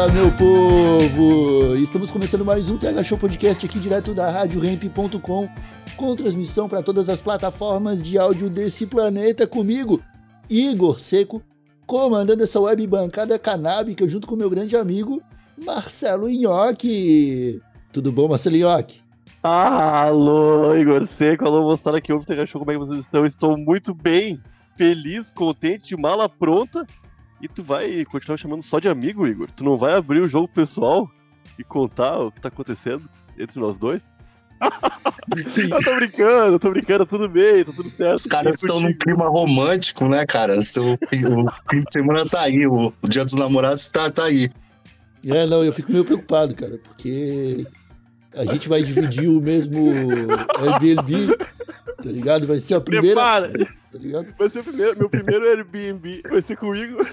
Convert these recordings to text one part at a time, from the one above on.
Fala, meu povo! Estamos começando mais um TH Show Podcast aqui direto da RadioRamp.com com transmissão para todas as plataformas de áudio desse planeta comigo, Igor Seco, comandando essa web bancada canábica junto com meu grande amigo Marcelo Nhoque. Tudo bom, Marcelo Nhoque? Alô, Igor Seco, alô, moçada que o TH Show, como é que vocês estão? Estou muito bem, feliz, contente, mala pronta. E tu vai continuar chamando só de amigo, Igor? Tu não vai abrir o jogo pessoal e contar o que tá acontecendo entre nós dois? eu tô brincando, eu tô brincando, tudo bem, tá tudo certo. Os caras estão num clima romântico, né, cara? O, seu, o fim de semana tá aí, o, o dia dos namorados tá, tá aí. É, não, eu fico meio preocupado, cara, porque a gente vai dividir o mesmo Airbnb, tá ligado? Vai ser a primeira. Prepara! Tá ligado? Vai ser o primeiro, meu primeiro Airbnb, vai ser comigo.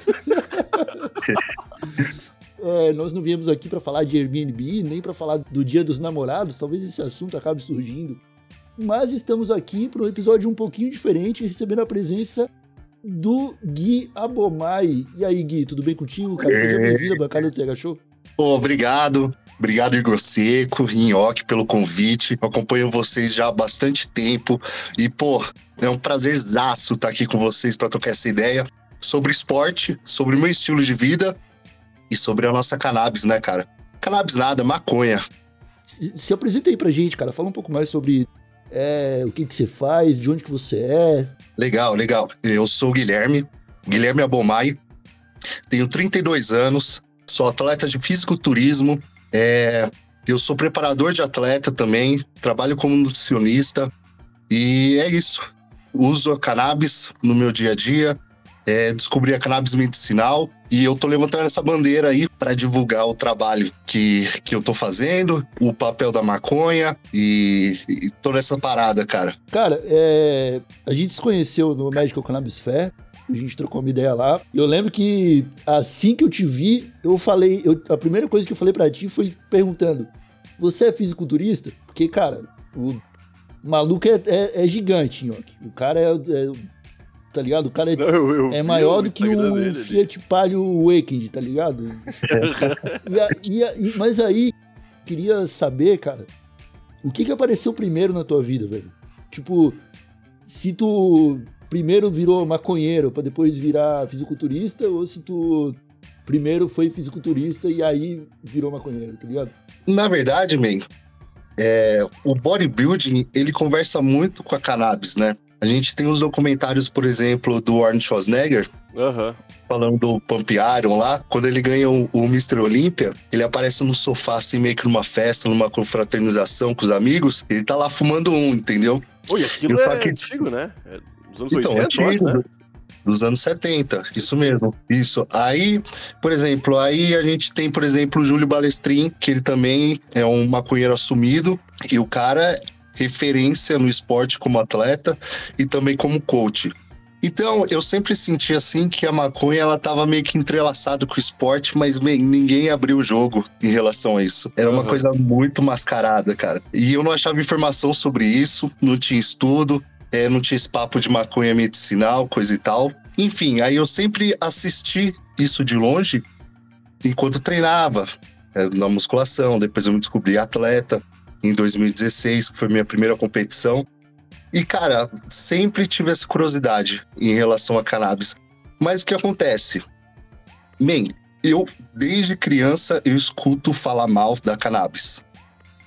É, nós não viemos aqui pra falar de Airbnb, nem pra falar do Dia dos Namorados, talvez esse assunto acabe surgindo. Mas estamos aqui para um episódio um pouquinho diferente, recebendo a presença do Gui Abomai. E aí, Gui, tudo bem contigo, cara? Seja bem-vindo à bancada do TH Show. Obrigado. Obrigado, Igor Seco, Nhoque, pelo convite. Eu acompanho vocês já há bastante tempo. E, pô, é um prazerzaço estar aqui com vocês para trocar essa ideia sobre esporte, sobre o meu estilo de vida e sobre a nossa cannabis, né, cara? Cannabis nada, maconha. Se, se apresenta aí pra gente, cara. Fala um pouco mais sobre é, o que, que você faz, de onde que você é. Legal, legal. Eu sou o Guilherme, Guilherme Abomai, tenho 32 anos, sou atleta de fisiculturismo, é, eu sou preparador de atleta também, trabalho como nutricionista e é isso. Uso a cannabis no meu dia a dia, é, descobri a cannabis medicinal e eu tô levantando essa bandeira aí para divulgar o trabalho que, que eu tô fazendo, o papel da maconha e, e toda essa parada, cara. Cara, é, a gente se conheceu no Medical Cannabis Fair. A gente trocou uma ideia lá. Eu lembro que assim que eu te vi, eu falei. Eu, a primeira coisa que eu falei para ti foi perguntando: Você é fisiculturista? Porque, cara, o maluco é, é, é gigante, Nhoque. O cara é, é. Tá ligado? O cara é, Não, eu- eu é maior do que o dele, Fiat Palio Weekend, tá ligado? E a- e a- e- mas aí, queria saber, cara, o que que apareceu primeiro na tua vida, velho? Tipo, se tu primeiro virou maconheiro pra depois virar fisiculturista, ou se tu primeiro foi fisiculturista e aí virou maconheiro, tá ligado? Na verdade, man, é, o bodybuilding, ele conversa muito com a cannabis, né? A gente tem os documentários, por exemplo, do Arnold Schwarzenegger, Aham. falando do Pump Iron lá. Quando ele ganha o, o Mr. Olympia, ele aparece no sofá, assim, meio que numa festa, numa confraternização com os amigos. Ele tá lá fumando um, entendeu? Oi, aquilo é antigo, né? É dos anos Então, 80, eu acho, antigo, né? dos anos 70, isso mesmo. Isso. Aí, por exemplo, aí a gente tem, por exemplo, o Júlio Balestrin, que ele também é um maconheiro assumido, e o cara é referência no esporte como atleta e também como coach. Então, eu sempre senti assim que a maconha ela tava meio que entrelaçada com o esporte, mas ninguém abriu o jogo em relação a isso. Era uma Aham. coisa muito mascarada, cara. E eu não achava informação sobre isso, não tinha estudo, é, não tinha esse papo de maconha medicinal, coisa e tal. Enfim, aí eu sempre assisti isso de longe enquanto treinava é, na musculação. Depois eu me descobri atleta em 2016, que foi minha primeira competição. E, cara, sempre tive essa curiosidade em relação a cannabis. Mas o que acontece? Man, eu, desde criança, eu escuto falar mal da cannabis.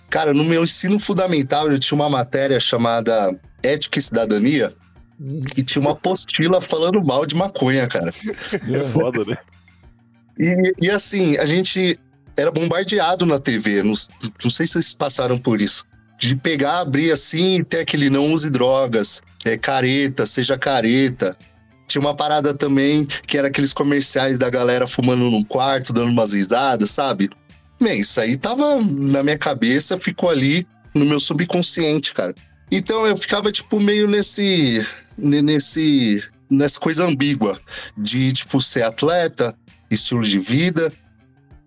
Cara, no meu ensino fundamental, eu tinha uma matéria chamada Ética e Cidadania, e tinha uma apostila falando mal de maconha, cara. É foda, né? E, e assim, a gente era bombardeado na TV, não, não sei se vocês passaram por isso. De pegar, abrir assim e ter aquele não use drogas, é careta, seja careta. Tinha uma parada também que era aqueles comerciais da galera fumando num quarto, dando umas risadas, sabe? Bem, isso aí tava na minha cabeça, ficou ali no meu subconsciente, cara. Então eu ficava, tipo, meio nesse. nesse. nessa coisa ambígua de, tipo, ser atleta, estilo de vida.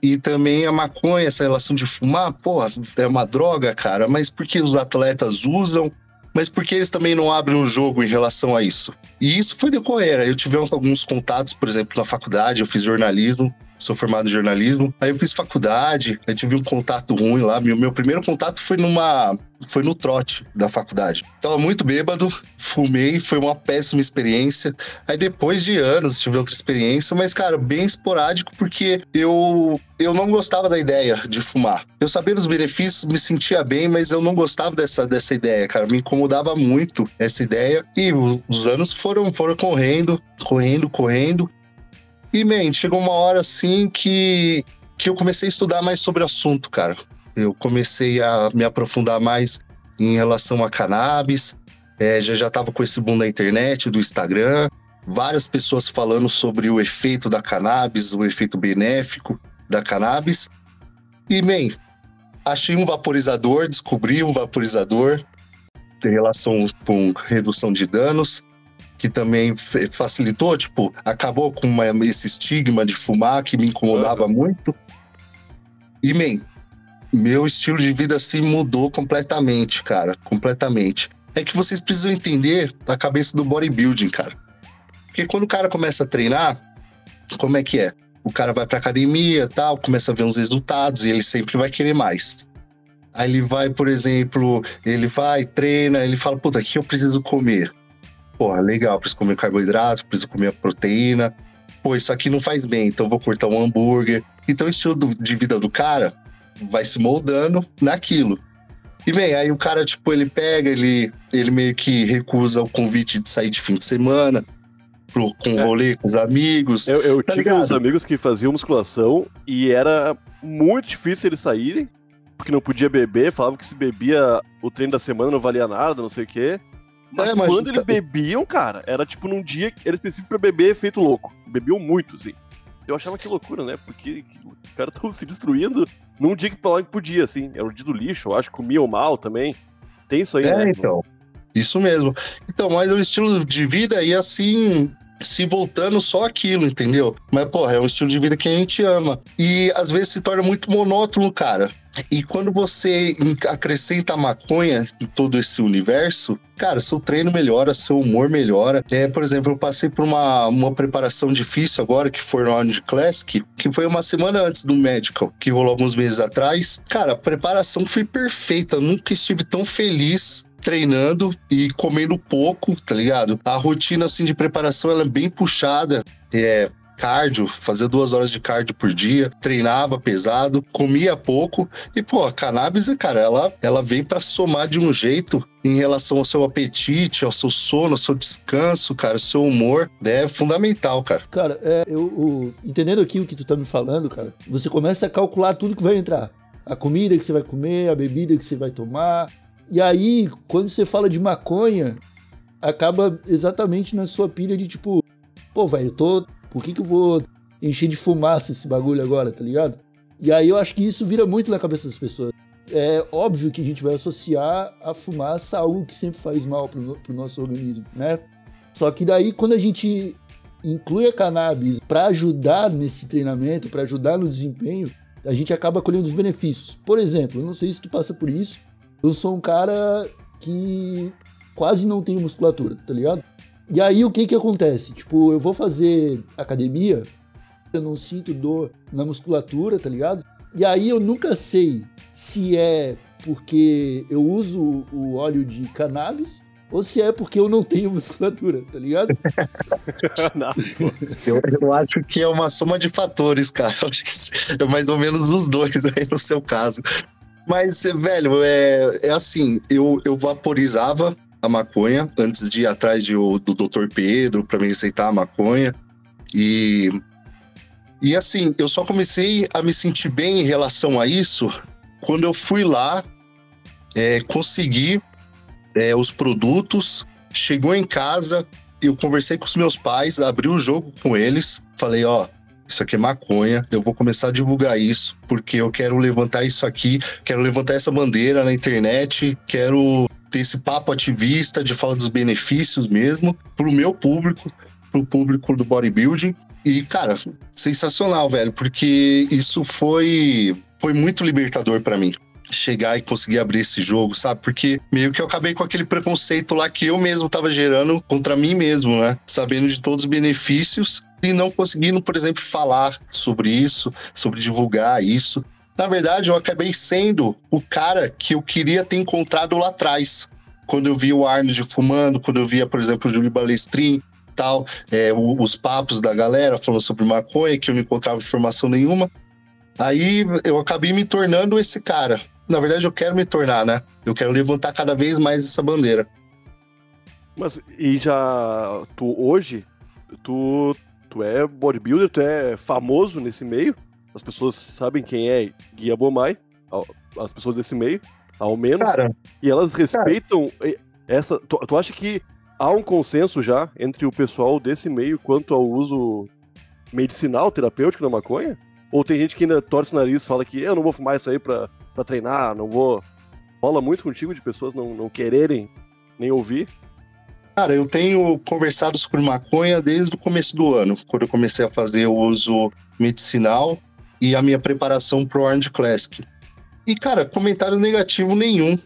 E também a maconha, essa relação de fumar, porra, é uma droga, cara, mas por que os atletas usam? Mas por que eles também não abrem um jogo em relação a isso? E isso foi decorrer. Eu tive alguns contatos, por exemplo, na faculdade, eu fiz jornalismo sou formado em jornalismo. Aí eu fiz faculdade, aí tive um contato ruim lá. Meu, meu primeiro contato foi numa. Foi no trote da faculdade. Tava muito bêbado, fumei, foi uma péssima experiência. Aí depois de anos tive outra experiência, mas, cara, bem esporádico, porque eu, eu não gostava da ideia de fumar. Eu sabia dos benefícios, me sentia bem, mas eu não gostava dessa, dessa ideia, cara. Me incomodava muito essa ideia. E os anos foram, foram correndo, correndo, correndo. E, man, chegou uma hora assim que, que eu comecei a estudar mais sobre o assunto, cara. Eu comecei a me aprofundar mais em relação a cannabis. É, já já tava com esse boom na internet, do Instagram. Várias pessoas falando sobre o efeito da cannabis, o efeito benéfico da cannabis. E, man, achei um vaporizador, descobri um vaporizador em relação com redução de danos que também facilitou, tipo, acabou com uma, esse estigma de fumar que me incomodava uhum. muito. E, man, meu estilo de vida assim mudou completamente, cara, completamente. É que vocês precisam entender a cabeça do bodybuilding, cara. Porque quando o cara começa a treinar, como é que é? O cara vai pra academia tal, começa a ver uns resultados e ele sempre vai querer mais. Aí ele vai, por exemplo, ele vai, treina, ele fala, puta, o que eu preciso comer? porra, legal, preciso comer carboidrato, preciso comer proteína. Pô, isso aqui não faz bem, então vou cortar um hambúrguer. Então o estilo de vida do cara vai se moldando naquilo. E bem, aí o cara, tipo, ele pega, ele, ele meio que recusa o convite de sair de fim de semana, pro, com é. rolê com os amigos. Eu, eu tá tive ligado? uns amigos que faziam musculação e era muito difícil eles saírem, porque não podia beber, falavam que se bebia o treino da semana não valia nada, não sei o quê. Mas, é, mas quando eles bebiam, cara, era tipo num dia que era específico pra beber feito louco. Bebiam muito, assim. Eu achava que loucura, né? Porque os caras estavam se destruindo num dia que que podia, assim. Era o dia do lixo, eu acho que comiam mal também. Tem isso aí, é, né? então. Isso mesmo. Então, mas o estilo de vida e assim, se voltando só aquilo, entendeu? Mas, porra, é um estilo de vida que a gente ama. E às vezes se torna muito monótono, cara. E quando você acrescenta a maconha em todo esse universo, cara, seu treino melhora, seu humor melhora. É, por exemplo, eu passei por uma, uma preparação difícil agora, que foi no Orange Classic, que foi uma semana antes do Medical, que rolou alguns meses atrás. Cara, a preparação foi perfeita. Eu nunca estive tão feliz treinando e comendo pouco, tá ligado? A rotina assim de preparação ela é bem puxada. É, cardio, fazia duas horas de cardio por dia, treinava pesado, comia pouco e, pô, a cannabis, cara, ela, ela vem para somar de um jeito em relação ao seu apetite, ao seu sono, ao seu descanso, cara, ao seu humor, é fundamental, cara. Cara, é, eu, eu, entendendo aqui o que tu tá me falando, cara, você começa a calcular tudo que vai entrar. A comida que você vai comer, a bebida que você vai tomar. E aí, quando você fala de maconha, acaba exatamente na sua pilha de tipo, pô, velho, eu tô por que, que eu vou encher de fumaça esse bagulho agora, tá ligado? E aí eu acho que isso vira muito na cabeça das pessoas. É óbvio que a gente vai associar a fumaça a algo que sempre faz mal pro, pro nosso organismo, né? Só que daí quando a gente inclui a cannabis para ajudar nesse treinamento, para ajudar no desempenho, a gente acaba colhendo os benefícios. Por exemplo, eu não sei se tu passa por isso, eu sou um cara que quase não tenho musculatura, tá ligado? E aí o que que acontece? Tipo, eu vou fazer academia, eu não sinto dor na musculatura, tá ligado? E aí eu nunca sei se é porque eu uso o óleo de cannabis ou se é porque eu não tenho musculatura, tá ligado? não, eu, eu, acho que é uma soma de fatores, cara. Eu acho que é mais ou menos os dois aí no seu caso. Mas, velho, é, é assim, eu, eu vaporizava a maconha antes de ir atrás de, do Dr. Pedro para me receitar a maconha. E, e assim, eu só comecei a me sentir bem em relação a isso quando eu fui lá, é, consegui é, os produtos, chegou em casa, eu conversei com os meus pais, abri o jogo com eles, falei, ó, isso aqui é maconha, eu vou começar a divulgar isso, porque eu quero levantar isso aqui, quero levantar essa bandeira na internet, quero ter esse papo ativista de falar dos benefícios mesmo pro meu público, pro público do bodybuilding. E, cara, sensacional, velho, porque isso foi, foi muito libertador para mim chegar e conseguir abrir esse jogo, sabe? Porque meio que eu acabei com aquele preconceito lá que eu mesmo tava gerando contra mim mesmo, né? Sabendo de todos os benefícios e não conseguindo, por exemplo, falar sobre isso, sobre divulgar isso. Na verdade, eu acabei sendo o cara que eu queria ter encontrado lá atrás. Quando eu via o Arnold fumando, quando eu via, por exemplo, o Júlio Balestrin, tal, é, os papos da galera falando sobre maconha, que eu não encontrava informação nenhuma. Aí eu acabei me tornando esse cara. Na verdade, eu quero me tornar, né? Eu quero levantar cada vez mais essa bandeira. Mas e já tu hoje tu tu é bodybuilder, tu é famoso nesse meio? As pessoas sabem quem é Guia Bomai, as pessoas desse meio, ao menos. Cara, e elas respeitam essa. Tu, tu acha que há um consenso já entre o pessoal desse meio quanto ao uso medicinal, terapêutico da maconha? Ou tem gente que ainda torce o nariz e fala que eu não vou fumar isso aí pra, pra treinar, não vou. Rola muito contigo de pessoas não, não quererem nem ouvir? Cara, eu tenho conversado sobre maconha desde o começo do ano, quando eu comecei a fazer o uso medicinal e a minha preparação pro Orange Classic. E, cara, comentário negativo nenhum.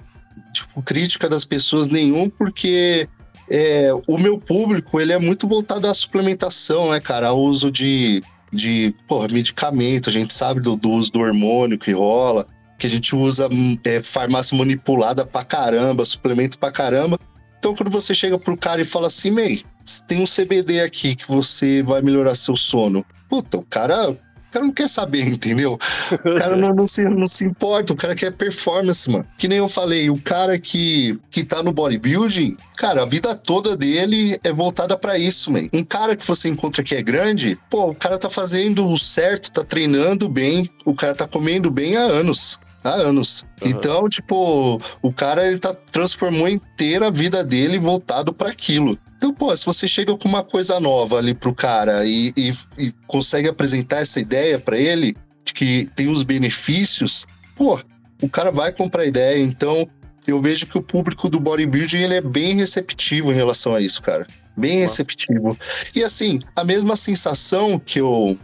Tipo, crítica das pessoas nenhum, porque é, o meu público, ele é muito voltado à suplementação, né, cara? Ao uso de, de porra, medicamento. A gente sabe do, do uso do hormônio que rola, que a gente usa é, farmácia manipulada pra caramba, suplemento pra caramba. Então, quando você chega pro cara e fala assim, Mei, tem um CBD aqui que você vai melhorar seu sono. Puta, o cara o cara não quer saber, entendeu? O cara não, não, se, não se importa, o cara quer performance, mano. Que nem eu falei, o cara que, que tá no bodybuilding, cara, a vida toda dele é voltada para isso, man. Um cara que você encontra que é grande, pô, o cara tá fazendo o certo, tá treinando bem, o cara tá comendo bem há anos há anos. Uhum. Então, tipo, o cara ele tá transformou inteira a vida dele voltado para aquilo. Então, pô, se você chega com uma coisa nova ali pro cara e, e, e consegue apresentar essa ideia para ele, de que tem os benefícios, pô, o cara vai comprar a ideia. Então, eu vejo que o público do bodybuilding ele é bem receptivo em relação a isso, cara. Bem Nossa. receptivo. E assim, a mesma sensação que eu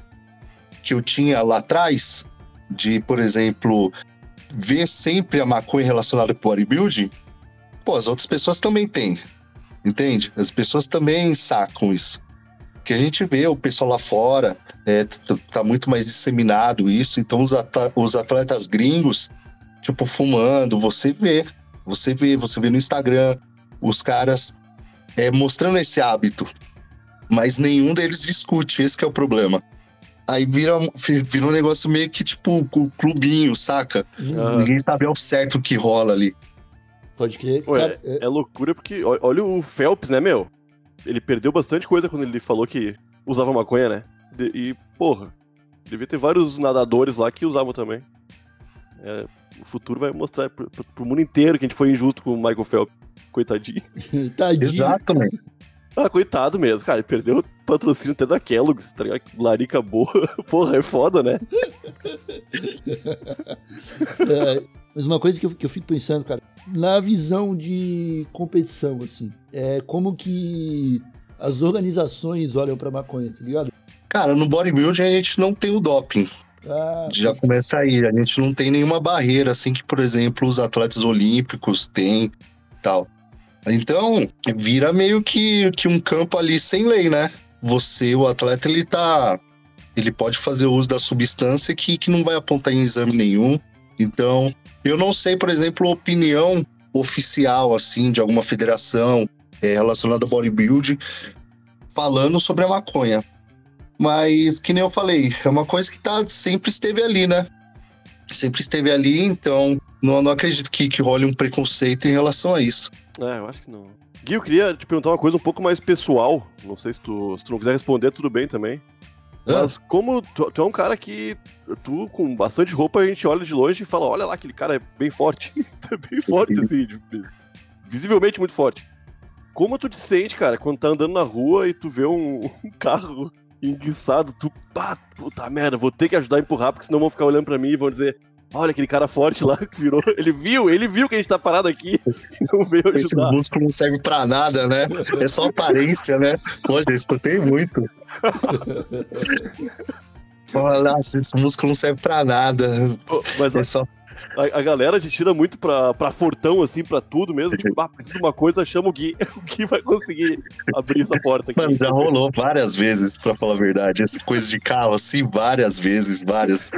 que eu tinha lá atrás de, por exemplo, ver sempre a maconha relacionada com bodybuilding, pô, as outras pessoas também têm. Entende? As pessoas também sacam isso. Que a gente vê o pessoal lá fora, é, tá muito mais disseminado isso, então os, os atletas gringos, tipo, fumando, você vê. Você vê, você vê no Instagram os caras é, mostrando esse hábito. Mas nenhum deles discute, esse é o problema. Aí vira, vira um negócio meio que tipo o clubinho, saca? Uhum. Ninguém sabe ao certo o que rola ali. Pode crer. Ué, é... é loucura porque olha o Phelps, né, meu? Ele perdeu bastante coisa quando ele falou que usava maconha, né? E, porra, devia ter vários nadadores lá que usavam também. É, o futuro vai mostrar pro, pro, pro, mundo inteiro que a gente foi injusto com o Michael Phelps. Coitadinho. Tadinho. Exatamente. Ah, coitado mesmo, cara. Ele perdeu o patrocínio até da Kellogg's, tá ligado? Larica boa. Porra, é foda, né? é, mas uma coisa que eu, que eu fico pensando, cara, na visão de competição, assim, é como que as organizações olham pra maconha, tá ligado? Cara, no bodybuilding a gente não tem o doping. Ah, Já começa aí, a gente não tem nenhuma barreira, assim, que, por exemplo, os atletas olímpicos têm tal. Então, vira meio que, que um campo ali sem lei, né? Você, o atleta, ele tá. Ele pode fazer uso da substância que, que não vai apontar em exame nenhum. Então, eu não sei, por exemplo, a opinião oficial, assim, de alguma federação é, relacionada ao bodybuilding falando sobre a maconha. Mas, que nem eu falei, é uma coisa que tá, sempre esteve ali, né? Sempre esteve ali, então não, não acredito que, que role um preconceito em relação a isso. É, eu acho que não. Gui, eu queria te perguntar uma coisa um pouco mais pessoal. Não sei se tu, se tu não quiser responder, tudo bem também. Mas como tu, tu, é um cara que tu, com bastante roupa, a gente olha de longe e fala, olha lá, aquele cara é bem forte. é bem forte, assim, visivelmente muito forte. como tu te sente, cara, quando tá andando na rua e tu vê um, um carro enguiçado, tu, pá, puta merda, vou ter que ajudar a empurrar, porque senão vão ficar olhando pra mim e vão dizer, olha aquele cara forte lá que virou, ele viu, ele viu que a gente tá parado aqui não veio Esse ajudar. músculo não serve pra nada, né? É só aparência, né? Poxa, eu escutei muito. Nossa, esse músculo não serve pra nada. Mas É só... a, a galera te tira muito pra, pra fortão, assim, pra tudo mesmo, tipo, ah, precisa de uma coisa, chama o Gui, o Gui vai conseguir abrir essa porta aqui. Mano, já rolou várias vezes, pra falar a verdade. Essa coisa de carro, assim, várias vezes, várias.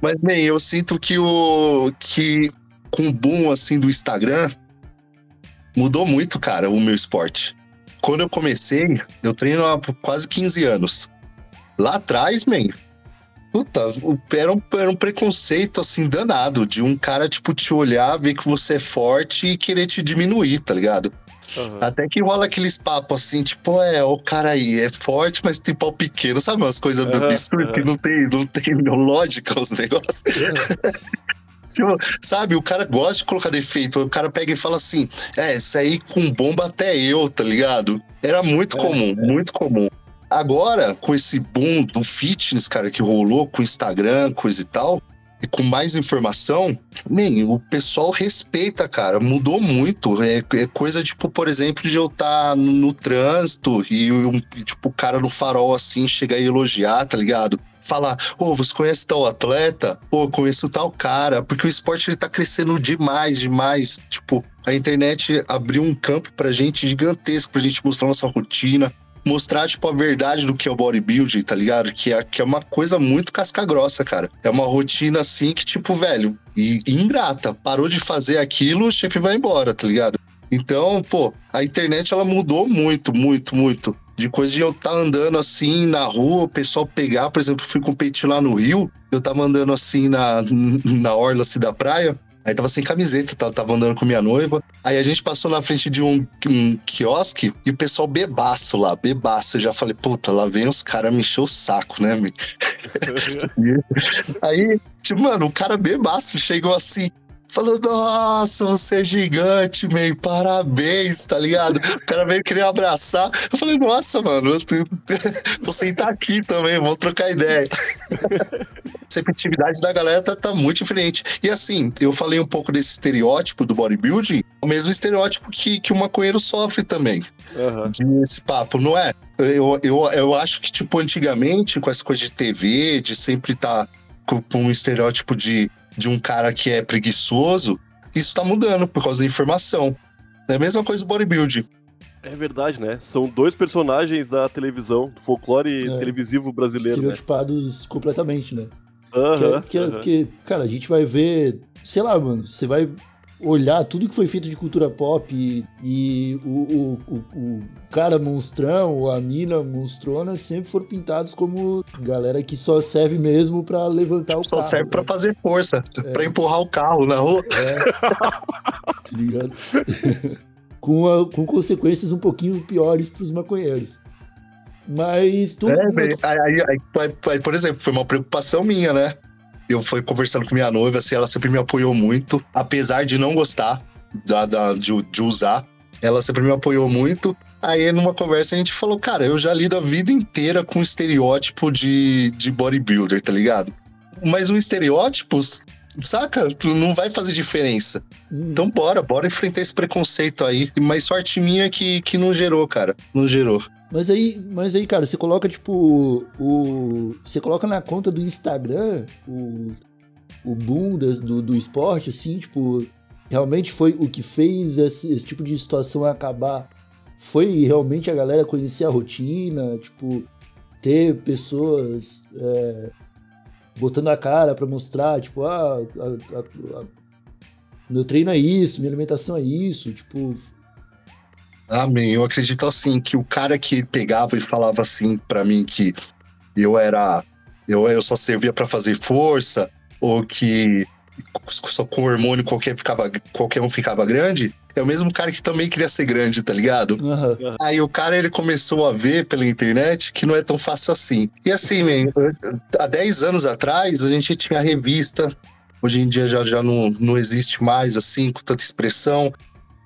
Mas, bem, eu sinto que o. que com o boom, assim, do Instagram, mudou muito, cara, o meu esporte. Quando eu comecei, eu treino há quase 15 anos. Lá atrás, man, puta, era um, era um preconceito, assim, danado, de um cara, tipo, te olhar, ver que você é forte e querer te diminuir, tá ligado? Aham. Até que rola aqueles papos assim, tipo, é, o cara aí é forte, mas tem pau pequeno, sabe? Umas coisas Aham, absurdas que aham. não tem, não tem lógica os negócios. Tipo, sabe, o cara gosta de colocar defeito, o cara pega e fala assim, é, isso aí com bomba até eu, tá ligado? Era muito comum, muito comum. Agora, com esse boom do fitness, cara, que rolou com o Instagram, coisa e tal, e com mais informação, man, o pessoal respeita, cara. Mudou muito. É, é coisa, tipo, por exemplo, de eu estar no, no trânsito e, um, tipo, o cara no farol assim chegar e elogiar, tá ligado? Falar, ô, você conhece tal atleta? Pô, eu conheço tal cara. Porque o esporte ele tá crescendo demais, demais. Tipo, a internet abriu um campo pra gente gigantesco, pra gente mostrar nossa rotina, mostrar, tipo, a verdade do que é o bodybuilding, tá ligado? Que é, que é uma coisa muito casca-grossa, cara. É uma rotina assim que, tipo, velho, e, ingrata. Parou de fazer aquilo, o shape vai embora, tá ligado? Então, pô, a internet ela mudou muito, muito, muito. De coisa de eu estar andando assim na rua, o pessoal pegar, por exemplo, fui competir lá no Rio, eu tava andando assim na, na orla assim, da praia, Aí tava sem camiseta, tava, tava andando com minha noiva. Aí a gente passou na frente de um, um quiosque e o pessoal bebaço lá, bebaço. Eu já falei, puta, lá vem os caras me encher o saco, né, meu? Aí, tipo, mano, o cara bebaço chegou assim. Falou, nossa, você é gigante, man, parabéns, tá ligado? O cara veio querer abraçar. Eu falei, nossa, mano, vou sentar aqui também, vamos trocar ideia. A receptividade da galera tá, tá muito diferente. E assim, eu falei um pouco desse estereótipo do bodybuilding, o mesmo estereótipo que, que o maconheiro sofre também de esse papo, não é? Eu, eu, eu acho que, tipo, antigamente, com essa coisa de TV, de sempre estar com, com um estereótipo de, de um cara que é preguiçoso, isso tá mudando por causa da informação. É a mesma coisa do bodybuilding. É verdade, né? São dois personagens da televisão, do folclore É. televisivo brasileiro, né? Estereotipados completamente, né? Que, Aham, é- que, é- que, cara, a gente vai ver, sei lá, mano, você vai olhar tudo que foi feito de cultura pop e, e o, o, o, cara monstrão a mina monstrona sempre foram pintados como galera que só serve mesmo pra levantar o Só carro. serve pra né? fazer força, pra empurrar o carro na rua. Tá ligado? com, a- com consequências um pouquinho piores pros maconheiros. Mas tu. É, aí- aí- aí- aí, por exemplo, foi uma preocupação minha, né? Eu fui conversando com minha noiva, assim, ela sempre me apoiou muito, apesar de não gostar da, da- de, de usar, ela sempre me apoiou muito. Aí, numa conversa, a gente falou, cara, eu já lido a vida inteira com estereótipo de, de bodybuilder, tá ligado? Mas um estereótipo, saca? Não vai fazer diferença. Hum, Então, bora, bora enfrentar esse preconceito aí. Mas sorte minha que, que não gerou, cara. Não gerou. Mas aí, mas aí, cara, você coloca, tipo, o. Você coloca na conta do Instagram o, o boom das- do, do esporte, assim, tipo, realmente foi o que fez esse, esse tipo de situação acabar. Foi realmente a galera conhecer a rotina, tipo, ter pessoas é, botando a cara pra mostrar, tipo, ah, a- a- a- meu treino é isso, minha alimentação é isso, tipo, Amém. Eu acredito assim que o cara que pegava e falava assim pra mim que eu era eu, eu só servia pra fazer força ou que só com hormônio qualquer ficava qualquer um ficava grande, é o mesmo cara que também queria ser grande, tá ligado? aham. Aí o cara ele começou a ver pela internet que não é tão fácil assim. E assim, man, há 10 anos atrás a gente tinha revista, hoje em dia já, já não, não existe mais assim, com tanta expressão.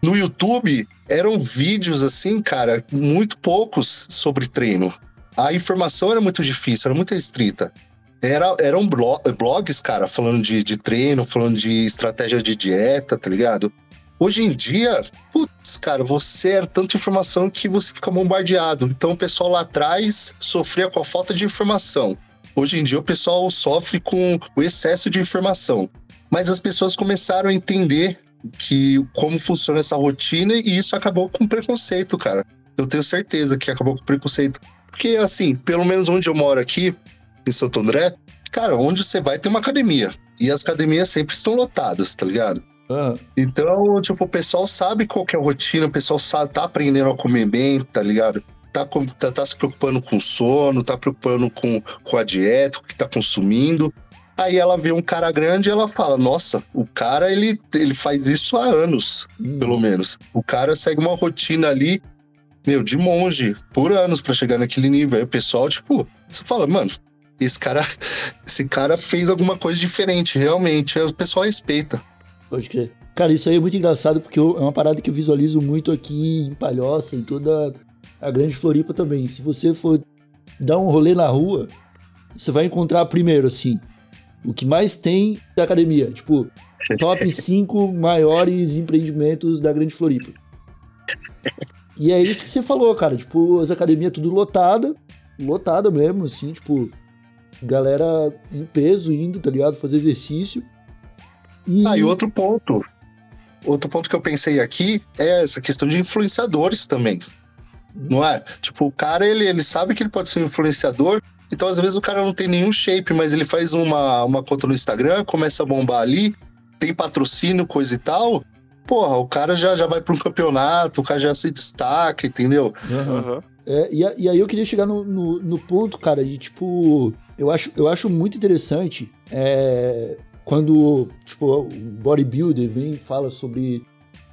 No YouTube, eram vídeos assim, cara, muito poucos sobre treino. A informação era muito difícil, era muito restrita. Era, eram blo- blogs, cara, falando de, de treino, falando de estratégia de dieta, tá ligado? Hoje em dia, putz, cara, você era tanta informação que você fica bombardeado. Então o pessoal lá atrás sofria com a falta de informação. Hoje em dia o pessoal sofre com o excesso de informação. Mas as pessoas começaram a entender que como funciona essa rotina e isso acabou com preconceito, cara. Eu tenho certeza que acabou com preconceito. Porque, assim, pelo menos onde eu moro aqui, em Santo André, cara, onde você vai tem uma academia. E as academias sempre estão lotadas, tá ligado? Ah, Então, tipo, o pessoal sabe qual que é a rotina, o pessoal sabe, tá aprendendo a comer bem, tá ligado? Tá, com- tá, tá se preocupando com o sono, tá preocupando com, com a dieta, o que tá consumindo. Aí ela vê um cara grande e ela fala: Nossa, o cara ele, ele faz isso há anos, pelo menos. O cara segue uma rotina ali, meu, de monge, por anos pra chegar naquele nível. Aí o pessoal, tipo, você fala, mano, esse cara, esse cara fez alguma coisa diferente, realmente. O pessoal respeita. Pode crer. Cara, isso aí é muito engraçado porque eu- é uma parada que eu visualizo muito aqui em Palhoça, em toda a grande Floripa também. Se você for dar um rolê na rua, você vai encontrar primeiro, assim, o que mais tem da academia. Tipo, top 5 maiores empreendimentos da grande Floripa. E é isso que você falou, cara. Tipo, as academias tudo lotada, lotada mesmo, assim, tipo, galera em peso indo, tá ligado? Fazer exercício. E... Ah, e outro ponto. Outro ponto que eu pensei aqui é essa questão de influenciadores também. Não é? Tipo, o cara, ele, ele sabe que ele pode ser um influenciador, então às vezes o cara não tem nenhum shape, mas ele faz uma, uma conta no Instagram, começa a bombar ali, tem patrocínio, coisa e tal. Porra, o cara já, já vai para um campeonato, o cara já se destaca, entendeu? Aham. É, e, e aí eu queria chegar no, no, no ponto, cara, de tipo. Eu acho, eu acho muito interessante é, quando tipo, o bodybuilder vem e fala sobre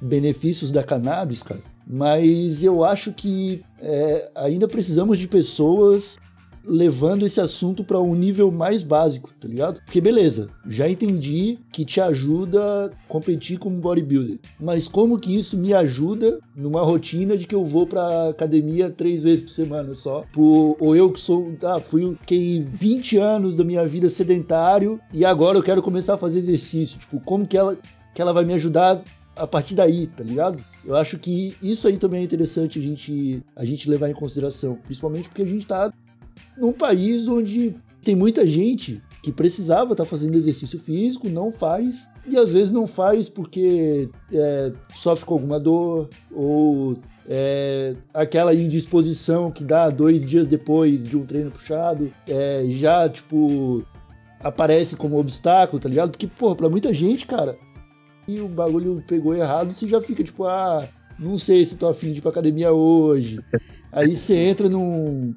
benefícios da cannabis, cara. Mas eu acho que é, ainda precisamos de pessoas levando esse assunto para um nível mais básico, tá ligado? Porque beleza, já entendi que te ajuda a competir como bodybuilder, mas como que isso me ajuda numa rotina de que eu vou pra academia três vezes por semana só? Por, ou eu que sou, ah, fui fiquei 20 anos da minha vida sedentário e agora eu quero começar a fazer exercício, tipo, como que ela que ela vai me ajudar a partir daí, tá ligado? Eu acho que isso aí também é interessante a gente, a gente levar em consideração, principalmente porque a gente tá num país onde tem muita gente que precisava estar fazendo exercício físico, não faz, e às vezes não faz porque é, sofre com alguma dor, ou é, aquela indisposição que dá dois dias depois de um treino puxado, é, já, tipo, aparece como obstáculo, tá ligado? Porque, pô, pra muita gente, cara, e o bagulho pegou errado, você já fica tipo, ah, não sei se tô afim de ir pra academia hoje. Aí você entra num,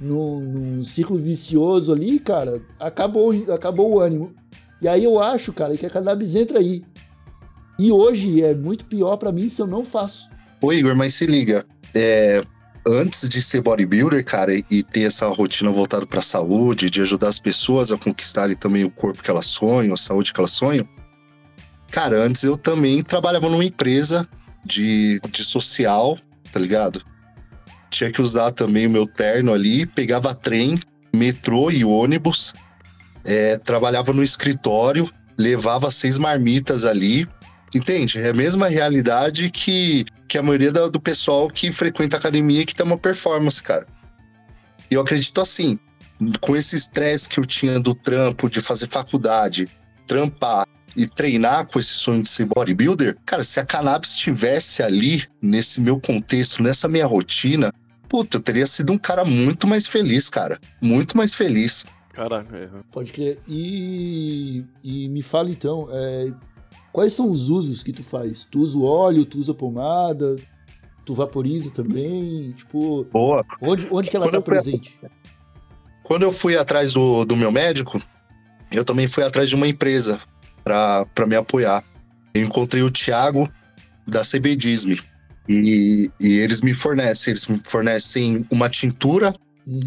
num, num ciclo vicioso ali, cara, acabou, acabou o ânimo. E aí eu acho, cara, que a cannabis entra aí. E hoje é muito pior pra mim se eu não faço. Ô Igor, mas se liga, é, antes de ser bodybuilder, cara, e ter essa rotina voltada pra saúde, de ajudar as pessoas a conquistarem também o corpo que elas sonham, a saúde que elas sonham, cara, antes eu também trabalhava numa empresa de, de social, tá ligado? Tinha que usar também o meu terno ali, pegava trem, metrô e ônibus, é, trabalhava no escritório, levava seis marmitas ali, entende? É a mesma realidade que, que a maioria do, do pessoal que frequenta a academia e que tem uma performance, cara. E eu acredito assim, com esse estresse que eu tinha do trampo, de fazer faculdade, trampar e treinar com esse sonho de ser bodybuilder, cara, se a cannabis estivesse ali, nesse meu contexto, nessa minha rotina, puta, eu teria sido um cara muito mais feliz, cara. Muito mais feliz. Caraca, é. Pode crer. E, e me fala então, é, quais são os usos que tu faz? Tu usa o óleo, tu usa pomada, tu vaporiza também? Tipo, Boa. onde, onde que ela Quando tá presente? Quando eu fui atrás do, do meu médico, eu também fui atrás de uma empresa para me apoiar. Eu encontrei o Thiago da CBDisme. E, e eles me fornecem, eles me fornecem uma tintura, Uhum.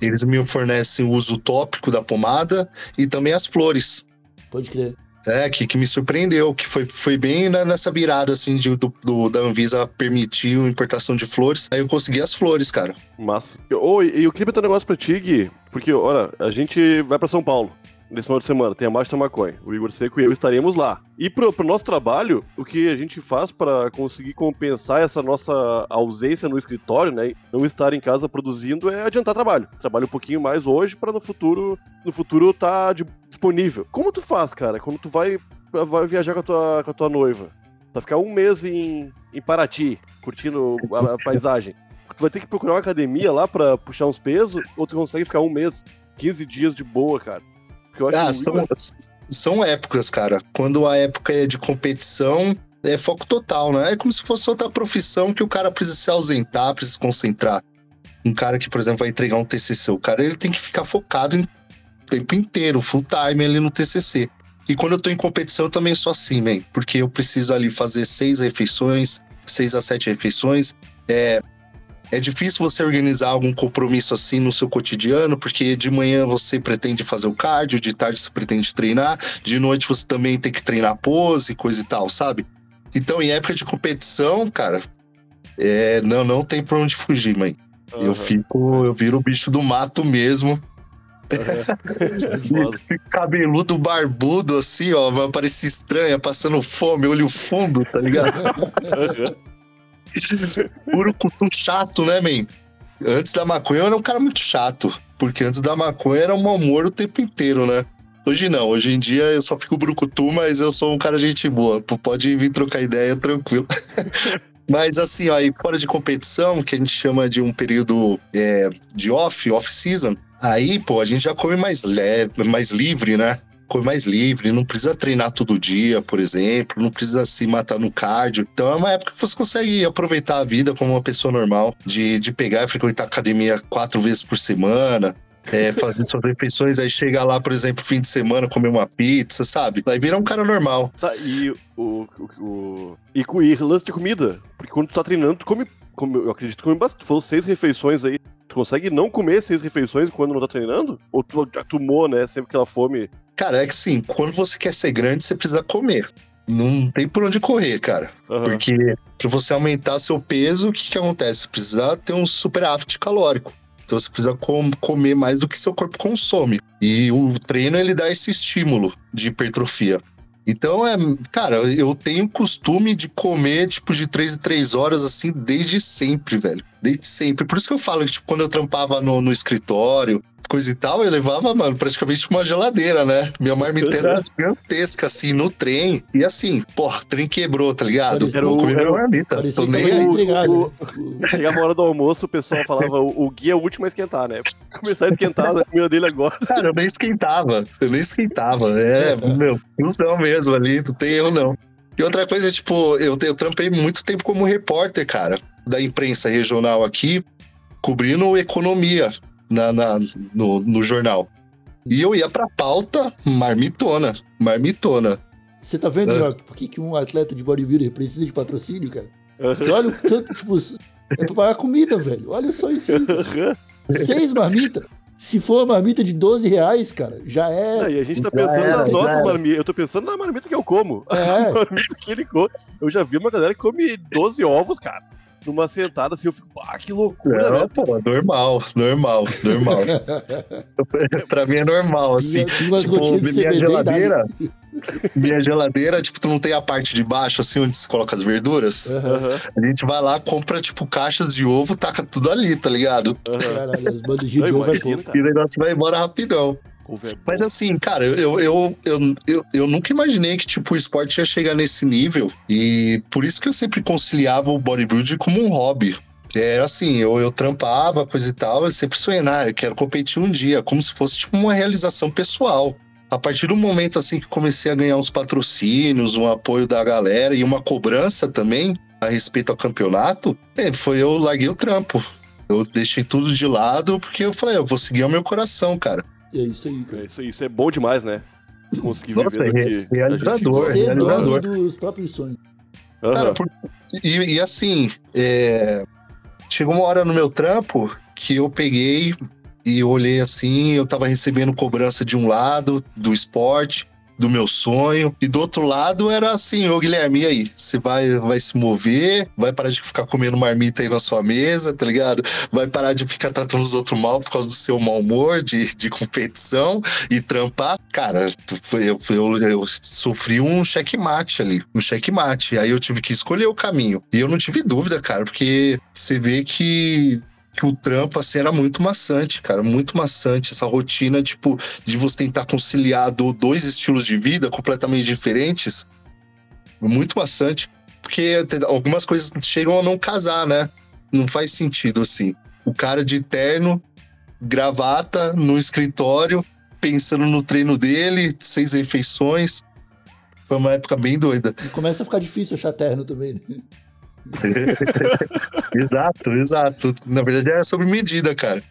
eles me fornecem o uso tópico da pomada e também as flores. Pode crer. É, que, que me surpreendeu, que foi, foi bem na- nessa virada, assim, de, do, do- da Anvisa permitir a importação de flores. Aí eu consegui as flores, cara. Massa. Oi, e eu queria perguntar um negócio pra ti, Gui, porque, olha, a gente vai pra São Paulo nesse final de semana, tem a Marcha da Maconha. O Igor Seco e eu estaremos lá. E pro, pro nosso trabalho, o que a gente faz pra conseguir compensar essa nossa ausência no escritório, né, não estar em casa produzindo, é adiantar trabalho. Trabalho um pouquinho mais hoje pra no futuro, no futuro tá de- disponível. Como tu faz, cara, quando tu vai, vai viajar com a tua, com a tua noiva? Vai ficar um mês em, em Paraty, curtindo a, a paisagem. Tu vai ter que procurar uma academia lá pra puxar uns pesos, ou tu consegue ficar um mês, 15 dias de boa, cara. Eu acho Ah, são, são épocas, cara. Quando a época é de competição, é foco total, né? É como se fosse outra profissão que o cara precisa se ausentar, precisa se concentrar. Um cara que, por exemplo, vai entregar um TCC, o cara ele tem que ficar focado em- o tempo inteiro, full time ali no TCC. E quando eu tô em competição, eu também sou assim, man, porque eu preciso ali fazer seis refeições, seis a sete refeições. É, é difícil você organizar algum compromisso assim no seu cotidiano, porque de manhã você pretende fazer o cardio, de tarde você pretende treinar, de noite você também tem que treinar pose, coisa e tal, sabe? Então, em época de competição, cara, é, não, não tem pra onde fugir, mãe. Eu Aham. fico, eu viro o bicho do mato mesmo. Fico cabeludo, barbudo, assim, ó, vai parecer estranha, passando fome, olho fundo, tá ligado? Puro cutu chato, né, man? Antes da maconha eu era um cara muito chato. Porque antes da maconha era um mau humor o tempo inteiro, né? Hoje não, hoje em dia eu só fico brucutu, mas eu sou um cara gente boa. Pode vir trocar ideia tranquilo. mas assim, aí fora de competição, que a gente chama de um período é, de off, off-season, aí, pô, a gente já come mais leve, mais livre, né? Come mais livre, não precisa treinar todo dia, por exemplo, não precisa se matar no cardio. Então é uma época que você consegue aproveitar a vida como uma pessoa normal, de, de pegar e frequentar a academia quatro vezes por semana, é, fazer suas refeições, aí chega lá, por exemplo, fim de semana, comer uma pizza, sabe? Aí vira um cara normal. Tá, e o. o, o e, co- e lance de comida. Porque quando tu tá treinando, tu come. Eu acredito que bastante. Falou seis refeições aí. Tu consegue não comer seis refeições quando não tá treinando? Ou tu já tomou, né? Sempre aquela fome. Cara, é que sim, quando você quer ser grande, você precisa comer. Não tem por onde correr, cara. Aham. Porque pra você aumentar seu peso, o que que acontece? Você precisa ter um superávit calórico. Então você precisa com- comer mais do que seu corpo consome. E o treino, ele dá esse estímulo de hipertrofia. Então, é, cara, eu tenho costume de comer, tipo, de três em três horas, assim, desde sempre, velho. Desde sempre. Por isso que eu falo, tipo, quando eu trampava no, no escritório, coisa e tal, eu levava, mano, praticamente uma geladeira, né? Minha marmita era gigantesca, assim, no trem. E assim, porra, o trem quebrou, tá ligado? Parecia- Vou comer era minha o- marmita. Tô nem aí. entregado, o- né? Chegava a hora do almoço, o pessoal falava: o, o Gui é o último a esquentar, né? Começar a esquentar a comida dele agora. Cara, eu nem esquentava. Eu nem esquentava. É, meu, usão mesmo ali, não tem erro não. E outra coisa, tipo, eu, eu trampei muito tempo como repórter, cara, da imprensa regional aqui, cobrindo economia na, na- no, no jornal. E eu ia pra pauta marmitona, marmitona. Você tá vendo, É. Jock, por que, que um atleta de bodybuilder precisa de patrocínio, cara? Porque olha o tanto, tipo, é pra pagar comida, velho. Olha só isso aí. cara. Seis marmitas. Se for uma marmita de 12 reais, cara, já Não, é. e a gente tá Já pensando era, nas já nossas era. marmitas. Eu tô pensando na marmita que eu como. A É, marmita que ele come. Eu já vi uma galera que come 12 ovos, cara. Numa sentada assim, eu fico, ah, que loucura, Não, né? pô, normal, normal, normal. pra mim é normal, assim. Tipo, minha CBD e geladeira. minha geladeira, tipo, tu não tem a parte de baixo, assim, onde se coloca as verduras. Aham, A gente vai lá, compra, tipo, caixas de ovo, taca tudo ali, tá ligado? aham. Caralho, as Eu de ovo é pouco. E o negócio vai embora rapidão. É. Mas assim, cara, eu, eu, eu, eu, nunca imaginei que, tipo, o esporte ia chegar nesse nível. E por isso que eu sempre conciliava o bodybuilding como um hobby. Era assim, eu, eu trampava, coisa e tal, eu sempre sonhei, ah, eu quero competir um dia, como se fosse, tipo, uma realização pessoal. A partir do momento, assim, que comecei a ganhar uns patrocínios, um apoio da galera e uma cobrança também a respeito ao campeonato, é, foi eu larguei o trampo. Eu deixei tudo de lado porque eu falei, eu vou seguir o meu coração, cara. E é isso aí, cara. É, isso, isso é bom demais, né? Conseguir Nossa, viver é realizador, gente- Ser realizador. dono dos próprios sonhos. Aham. Cara, por- e, e assim, é, chegou uma hora no meu trampo que eu peguei e olhei assim, eu tava recebendo cobrança de um lado do esporte do meu sonho. E do outro lado era assim, ô Guilherme, e aí? Você vai, vai se mover? Vai parar de ficar comendo marmita aí na sua mesa, tá ligado? Vai parar de ficar tratando os outros mal por causa do seu mau humor de, de competição e trampar? Cara, eu, eu, eu sofri um checkmate ali, um checkmate. Aí eu tive que escolher o caminho. E eu não tive dúvida, cara, porque você vê que que o trampo, assim, era muito maçante, cara, muito maçante. Essa rotina, tipo, de você tentar conciliar dois estilos de vida completamente diferentes, muito maçante. Porque algumas coisas chegam a não casar, né? Não faz sentido, assim. O cara de terno, gravata, no escritório, pensando no treino dele, seis refeições. Foi uma época bem doida. E começa a ficar difícil achar terno também, né? exato, exato. Na verdade é sobre medida, cara.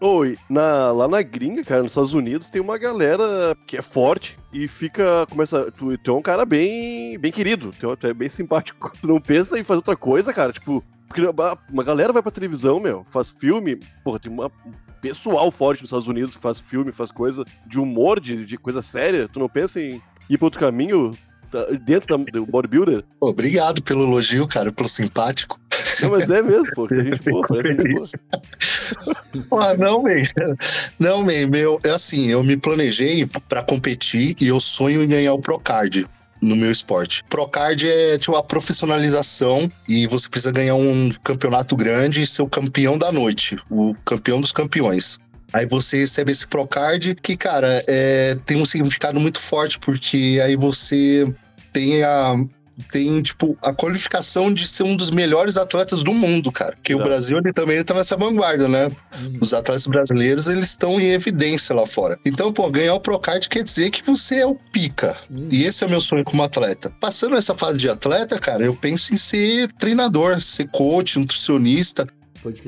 Oi, na, lá na gringa, cara, nos Estados Unidos, tem uma galera que é forte e fica. Começa. Tu, tu é um cara bem. bem querido, tu é bem simpático. Tu não pensa em fazer outra coisa, cara. Tipo, porque uma galera vai pra televisão, meu, faz filme. Porra, tem uma pessoal forte nos Estados Unidos que faz filme, faz coisa de humor, de, de coisa séria. Tu não pensa em ir pra outro caminho? Tá dentro do bodybuilder. Obrigado pelo elogio, cara, pelo simpático. Não, mas é mesmo, pô. A gente boa, parece gente boa. Ah, não, man. Não, man, meu, é assim, eu me planejei para competir e eu sonho em ganhar o Procard no meu esporte. Procard é tipo a profissionalização e você precisa ganhar um campeonato grande e ser o campeão da noite, o campeão dos campeões. Aí você recebe esse Procard, que, cara, é, tem um significado muito forte, porque aí você tem a, tem, tipo, a qualificação de ser um dos melhores atletas do mundo, cara. Porque o Brasil, ele também tá nessa vanguarda, né? Uhum. Os atletas brasileiros, eles estão em evidência lá fora. Então, pô, ganhar o Procard quer dizer que você é o pica. Uhum. E esse é o meu sonho como atleta. Passando essa fase de atleta, cara, eu penso em ser treinador, ser coach, nutricionista,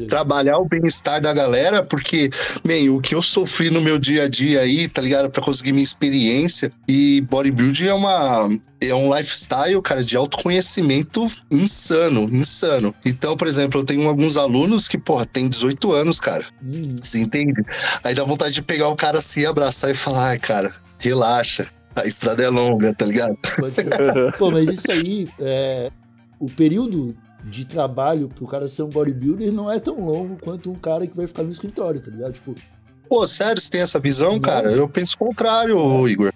trabalhar o bem-estar da galera, porque, bem, o que eu sofri no meu dia a dia aí, tá ligado? Pra conseguir minha experiência. E bodybuilding é uma. É um lifestyle, cara, de autoconhecimento insano, insano. Então, por exemplo, eu tenho alguns alunos que, porra, tem 18 anos, cara. Hum. Você entende? Aí dá vontade de pegar o cara assim, abraçar e falar, ai, cara, relaxa. A estrada é longa, tá ligado? Pô, mas isso aí, é, o período de trabalho pro cara ser um bodybuilder não é tão longo quanto um cara que vai ficar no escritório, tá ligado? Tipo. Pô, sério, você tem essa visão, não. cara? Eu penso o contrário, Igor.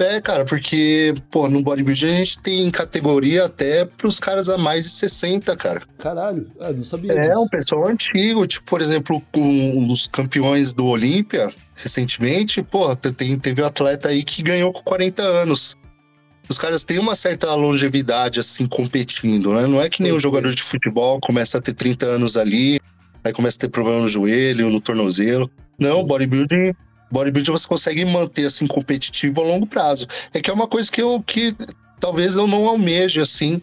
É, cara, porque, pô, no bodybuilding a gente tem categoria até pros caras a mais de 60, cara. Caralho, ah, não sabia. É, disso. um pessoal antigo, tipo, por exemplo, um dos campeões do Olímpia, recentemente, pô, tem, teve um atleta aí que ganhou com 40 anos os caras têm uma certa longevidade, assim, competindo, né? Não é que nem um jogador de futebol começa a ter 30 anos ali, aí começa a ter problema no joelho, no tornozelo. Não, bodybuilding, bodybuilding você consegue manter, assim, competitivo a longo prazo. É que é uma coisa que eu, que talvez eu não almeje, assim,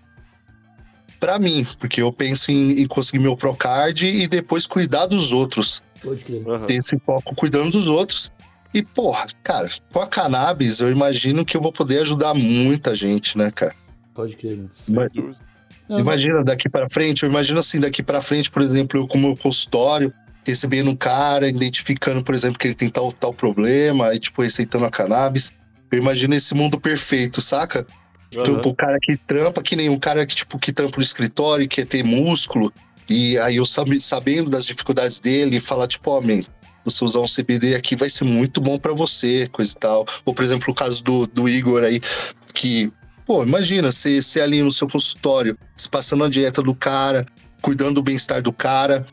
para mim, porque eu penso em, em, conseguir meu Procard e depois cuidar dos outros. Uhum. Ter esse foco cuidando dos outros e, porra, cara, com a cannabis, eu imagino que eu vou poder ajudar muita gente, né, cara? Pode crer? Não, Imagina daqui para frente, eu imagino assim, daqui para frente, por exemplo, eu como consultório, recebendo um cara, identificando, por exemplo, que ele tem tal, tal problema, e tipo, receitando a cannabis. Eu imagino esse mundo perfeito, saca? Uhum. Tipo, o cara que trampa, que nem um cara que, tipo, que trampa no escritório, quer ter músculo, e aí eu sabendo das dificuldades dele, falar, tipo, ó, oh, man, você usar um CBD aqui vai ser muito bom para você, coisa e tal. Ou, por exemplo, o caso do, do Igor aí, que, pô, imagina, você, você ali no seu consultório, se passando a dieta do cara, cuidando do bem-estar do cara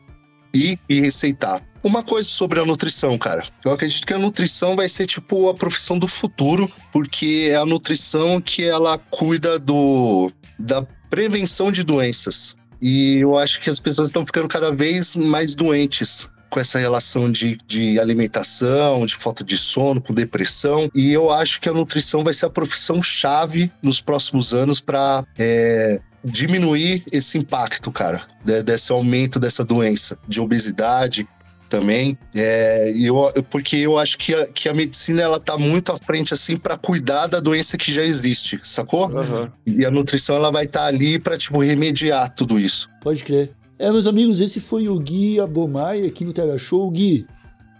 e, e receitar. Uma coisa sobre a nutrição, cara. Eu acredito que a nutrição vai ser tipo a profissão do futuro, porque é a nutrição que ela cuida do da prevenção de doenças. E eu acho que as pessoas estão ficando cada vez mais doentes com essa relação de, de alimentação, de falta de sono, com depressão. E eu acho que a nutrição vai ser a profissão chave nos próximos anos para é, diminuir esse impacto, cara, desse aumento dessa doença, de obesidade também. É, eu, porque eu acho que a, que a medicina ela tá muito à frente assim para cuidar da doença que já existe, sacou? Uhum. E a nutrição ela vai estar tá ali para tipo remediar tudo isso. Pode crer. É, meus amigos, esse foi o Gui Abomai aqui no Tega Show. Gui,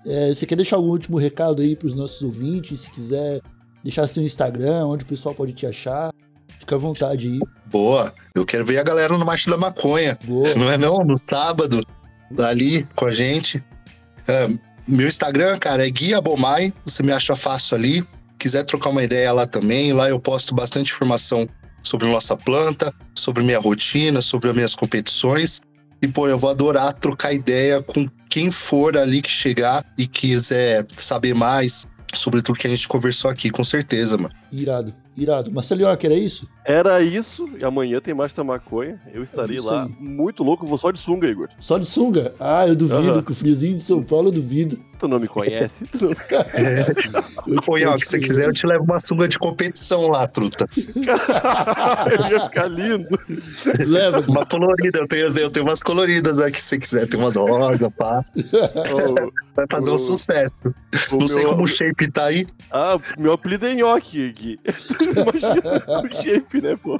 é, você quer deixar algum último recado aí para os nossos ouvintes? Se quiser deixar seu Instagram, onde o pessoal pode te achar. Fica à vontade aí. Boa. Eu quero ver a galera no Marcha da Maconha. Boa. Não é não? No sábado, ali com a gente. É, meu Instagram, cara, é Guia Bomai. Você me acha fácil ali. Quiser trocar uma ideia lá também, lá eu posto bastante informação sobre nossa planta, sobre minha rotina, sobre as minhas competições. E, pô, eu vou adorar trocar ideia com quem for ali que chegar e quiser saber mais sobre tudo que a gente conversou aqui, com certeza, mano. Irado, irado. Marcelinho, que era isso? Era isso, e amanhã tem mais da maconha. Eu estarei É lá aí. muito louco, vou só de sunga, Igor. Só de sunga? Ah, eu duvido, Aham. com o friozinho de São Paulo eu duvido. Tu não me conhece? Tu não... Eu eu Ian, te se quiser, eu te levo uma sunga de competição lá, truta. Ia ficar lindo. Leva. Uma colorida, eu tenho, eu tenho umas coloridas aqui, se você quiser. Tem umas rosa, pá. Vai fazer um sucesso. Não sei meu- como o shape tá aí. Ah, meu apelido é Nhoque, Gui. Imagina o shape, né, pô?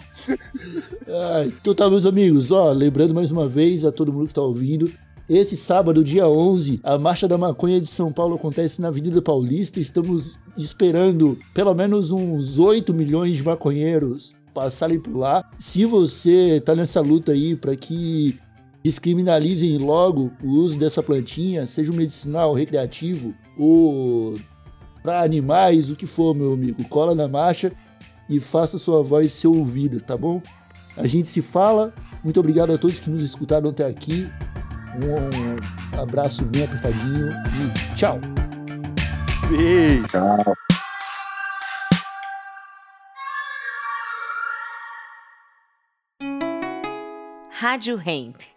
Ah, então tá, meus amigos, ó, lembrando mais uma vez a todo mundo que tá ouvindo, esse sábado, dia 11, a Marcha da Maconha de São Paulo acontece na Avenida Paulista. Estamos esperando pelo menos uns 8 milhões de maconheiros passarem por lá. Se você tá nessa luta aí para que descriminalizem logo o uso dessa plantinha, seja um medicinal, recreativo ou para animais, o que for, meu amigo, cola na marcha e faça sua voz ser ouvida, tá bom? A gente se fala. Muito obrigado a todos que nos escutaram até aqui. Um abraço bem apertadinho e tchau. Ei, Rádio Hemp.